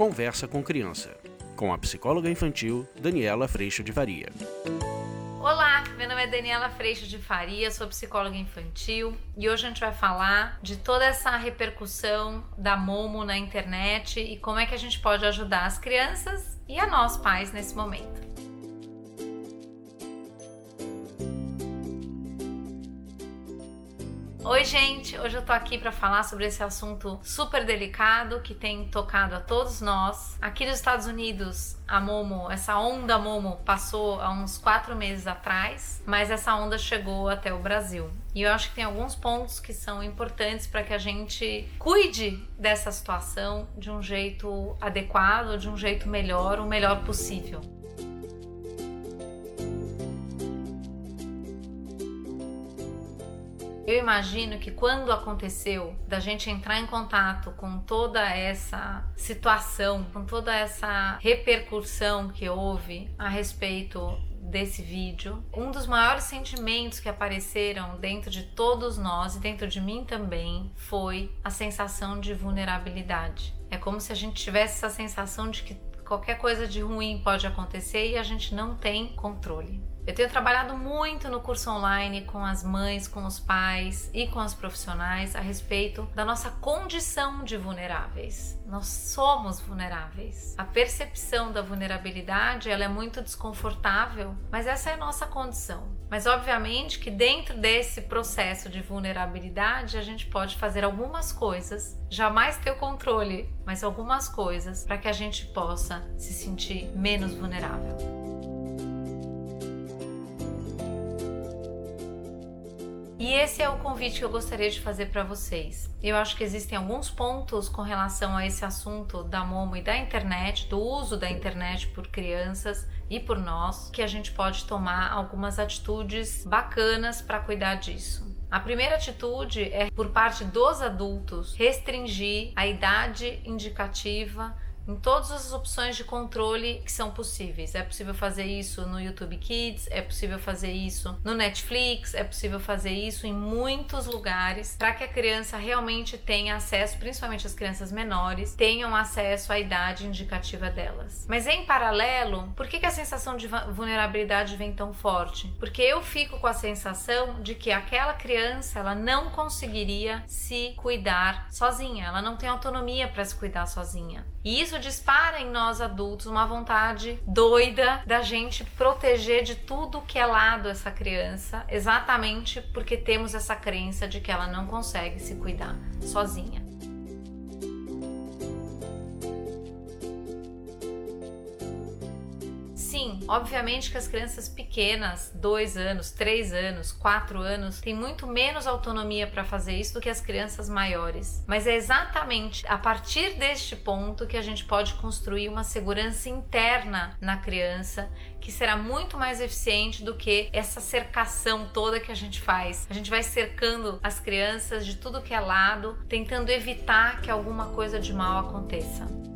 Conversa com Criança, com a psicóloga infantil Daniela Freixo de Varia. Olá, meu nome é Daniela Freixo de Faria, sou psicóloga infantil e hoje a gente vai falar de toda essa repercussão da Momo na internet e como é que a gente pode ajudar as crianças e a nós pais nesse momento. Oi, gente! Hoje eu tô aqui para falar sobre esse assunto super delicado que tem tocado a todos nós. Aqui nos Estados Unidos, a Momo, essa onda Momo passou há uns quatro meses atrás, mas essa onda chegou até o Brasil. E eu acho que tem alguns pontos que são importantes para que a gente cuide dessa situação de um jeito adequado, de um jeito melhor, o melhor possível. Eu imagino que quando aconteceu da gente entrar em contato com toda essa situação, com toda essa repercussão que houve a respeito desse vídeo, um dos maiores sentimentos que apareceram dentro de todos nós e dentro de mim também foi a sensação de vulnerabilidade. É como se a gente tivesse essa sensação de que qualquer coisa de ruim pode acontecer e a gente não tem controle. Eu tenho trabalhado muito no curso online com as mães, com os pais e com as profissionais a respeito da nossa condição de vulneráveis. Nós somos vulneráveis. A percepção da vulnerabilidade ela é muito desconfortável, mas essa é a nossa condição. Mas obviamente que dentro desse processo de vulnerabilidade a gente pode fazer algumas coisas, jamais ter o controle, mas algumas coisas para que a gente possa se sentir menos vulnerável. E esse é o convite que eu gostaria de fazer para vocês. Eu acho que existem alguns pontos com relação a esse assunto da Momo e da internet, do uso da internet por crianças e por nós, que a gente pode tomar algumas atitudes bacanas para cuidar disso. A primeira atitude é, por parte dos adultos, restringir a idade indicativa em todas as opções de controle que são possíveis. É possível fazer isso no YouTube Kids, é possível fazer isso no Netflix, é possível fazer isso em muitos lugares para que a criança realmente tenha acesso, principalmente as crianças menores, tenham acesso à idade indicativa delas. Mas em paralelo, por que, que a sensação de vulnerabilidade vem tão forte? Porque eu fico com a sensação de que aquela criança ela não conseguiria se cuidar sozinha, ela não tem autonomia para se cuidar sozinha. E isso dispara em nós adultos uma vontade doida da gente proteger de tudo que é lado essa criança, exatamente porque temos essa crença de que ela não consegue se cuidar sozinha. Obviamente que as crianças pequenas, dois anos, três anos, quatro anos, têm muito menos autonomia para fazer isso do que as crianças maiores. Mas é exatamente a partir deste ponto que a gente pode construir uma segurança interna na criança que será muito mais eficiente do que essa cercação toda que a gente faz. A gente vai cercando as crianças de tudo que é lado, tentando evitar que alguma coisa de mal aconteça.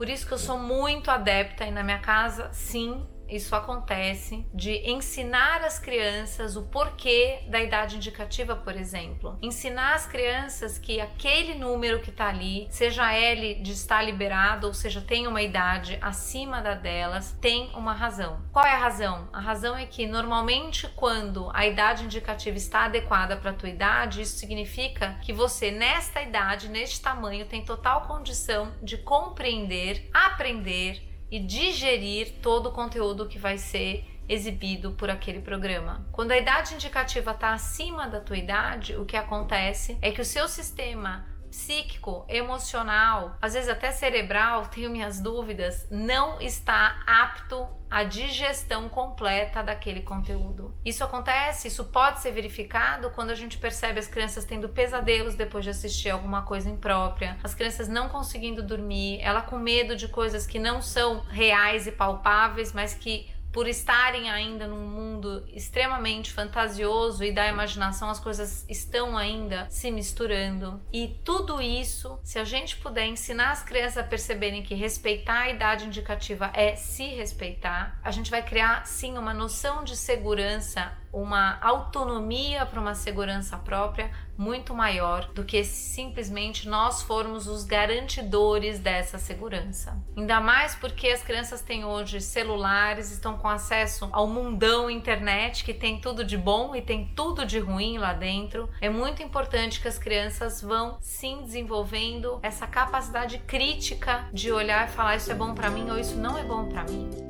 Por isso que eu sou muito adepta e na minha casa, sim, isso acontece, de ensinar as crianças o porquê da idade indicativa, por exemplo. Ensinar as crianças que aquele número que está ali, seja ele de estar liberado ou seja tem uma idade acima da delas, tem uma razão. Qual é a razão? A razão é que normalmente quando a idade indicativa está adequada para a tua idade, isso significa que você nesta idade, neste tamanho, tem total condição de compreender, aprender e digerir todo o conteúdo que vai ser exibido por aquele programa. Quando a idade indicativa está acima da tua idade, o que acontece é que o seu sistema psíquico, emocional, às vezes até cerebral, tenho minhas dúvidas, não está apto à digestão completa daquele conteúdo. Isso acontece, isso pode ser verificado quando a gente percebe as crianças tendo pesadelos depois de assistir alguma coisa imprópria, as crianças não conseguindo dormir, ela com medo de coisas que não são reais e palpáveis, mas que por estarem ainda num mundo extremamente fantasioso e da imaginação, as coisas estão ainda se misturando. E tudo isso, se a gente puder ensinar as crianças a perceberem que respeitar a idade indicativa é se respeitar, a gente vai criar sim uma noção de segurança uma autonomia para uma segurança própria muito maior do que simplesmente nós formos os garantidores dessa segurança. Ainda mais porque as crianças têm hoje celulares, estão com acesso ao mundão internet que tem tudo de bom e tem tudo de ruim lá dentro. É muito importante que as crianças vão sim desenvolvendo essa capacidade crítica de olhar e falar isso é bom para mim ou isso não é bom para mim.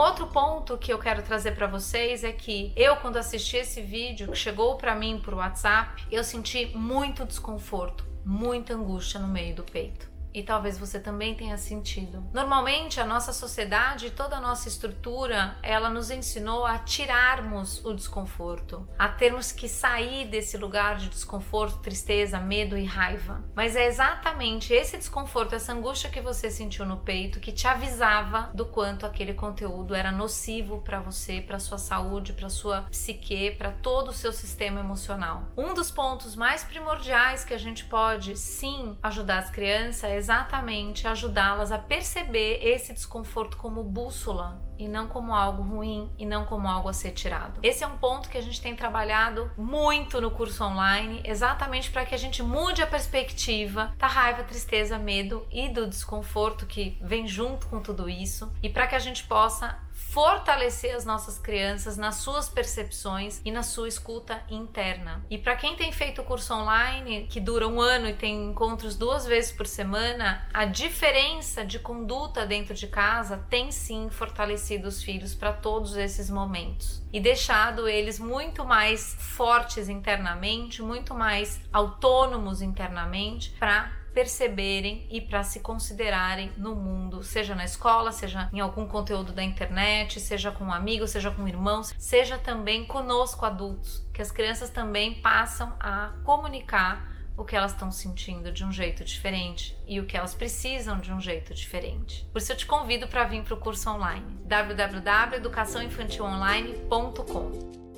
Outro ponto que eu quero trazer para vocês é que eu quando assisti esse vídeo que chegou para mim por WhatsApp, eu senti muito desconforto, muita angústia no meio do peito e talvez você também tenha sentido. Normalmente a nossa sociedade, toda a nossa estrutura, ela nos ensinou a tirarmos o desconforto, a termos que sair desse lugar de desconforto, tristeza, medo e raiva. Mas é exatamente esse desconforto, essa angústia que você sentiu no peito que te avisava do quanto aquele conteúdo era nocivo para você, para sua saúde, para sua psique, para todo o seu sistema emocional. Um dos pontos mais primordiais que a gente pode sim ajudar as crianças é exatamente ajudá-las a perceber esse desconforto como bússola e não como algo ruim e não como algo a ser tirado. Esse é um ponto que a gente tem trabalhado muito no curso online, exatamente para que a gente mude a perspectiva da raiva, tristeza, medo e do desconforto que vem junto com tudo isso e para que a gente possa fortalecer as nossas crianças nas suas percepções e na sua escuta interna. E para quem tem feito o curso online, que dura um ano e tem encontros duas vezes por semana, a diferença de conduta dentro de casa tem sim fortalecido os filhos para todos esses momentos. E deixado eles muito mais fortes internamente, muito mais autônomos internamente para perceberem e para se considerarem no mundo, seja na escola, seja em algum conteúdo da internet, seja com amigos, seja com irmãos, seja também conosco adultos, que as crianças também passam a comunicar o que elas estão sentindo de um jeito diferente e o que elas precisam de um jeito diferente. Por isso eu te convido para vir para o curso online www.educaçãoinfantilonline.com.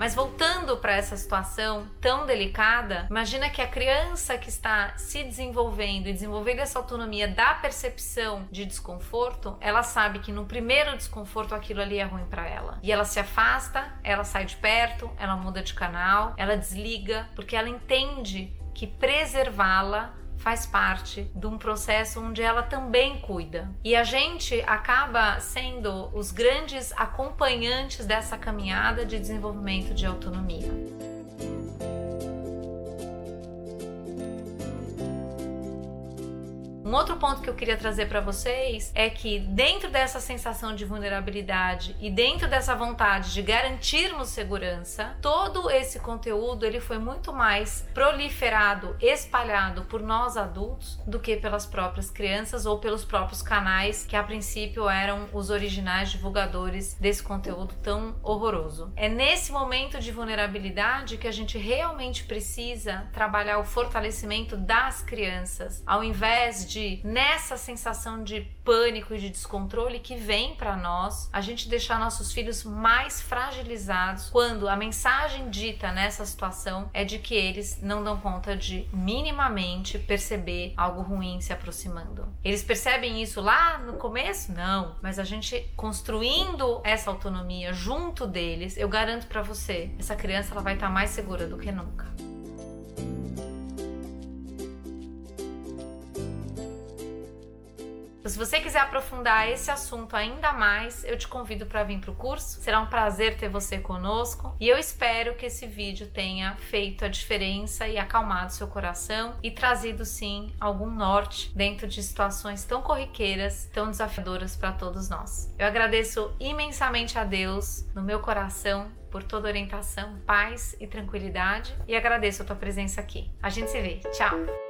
Mas voltando para essa situação tão delicada, imagina que a criança que está se desenvolvendo e desenvolvendo essa autonomia da percepção de desconforto, ela sabe que no primeiro desconforto aquilo ali é ruim para ela. E ela se afasta, ela sai de perto, ela muda de canal, ela desliga, porque ela entende que preservá-la faz parte de um processo onde ela também cuida. E a gente acaba sendo os grandes acompanhantes dessa caminhada de desenvolvimento de autonomia. Um outro ponto que eu queria trazer para vocês é que dentro dessa sensação de vulnerabilidade e dentro dessa vontade de garantirmos segurança, todo esse conteúdo ele foi muito mais proliferado, espalhado por nós adultos do que pelas próprias crianças ou pelos próprios canais que a princípio eram os originais divulgadores desse conteúdo tão horroroso. É nesse momento de vulnerabilidade que a gente realmente precisa trabalhar o fortalecimento das crianças, ao invés de nessa sensação de pânico e de descontrole que vem para nós, a gente deixar nossos filhos mais fragilizados quando a mensagem dita nessa situação é de que eles não dão conta de minimamente perceber algo ruim se aproximando. Eles percebem isso lá no começo? Não, mas a gente construindo essa autonomia junto deles, eu garanto para você, essa criança ela vai estar tá mais segura do que nunca. Se você quiser aprofundar esse assunto ainda mais, eu te convido para vir para o curso. Será um prazer ter você conosco e eu espero que esse vídeo tenha feito a diferença e acalmado seu coração e trazido sim algum norte dentro de situações tão corriqueiras, tão desafiadoras para todos nós. Eu agradeço imensamente a Deus no meu coração por toda orientação, paz e tranquilidade e agradeço a tua presença aqui. A gente se vê. Tchau.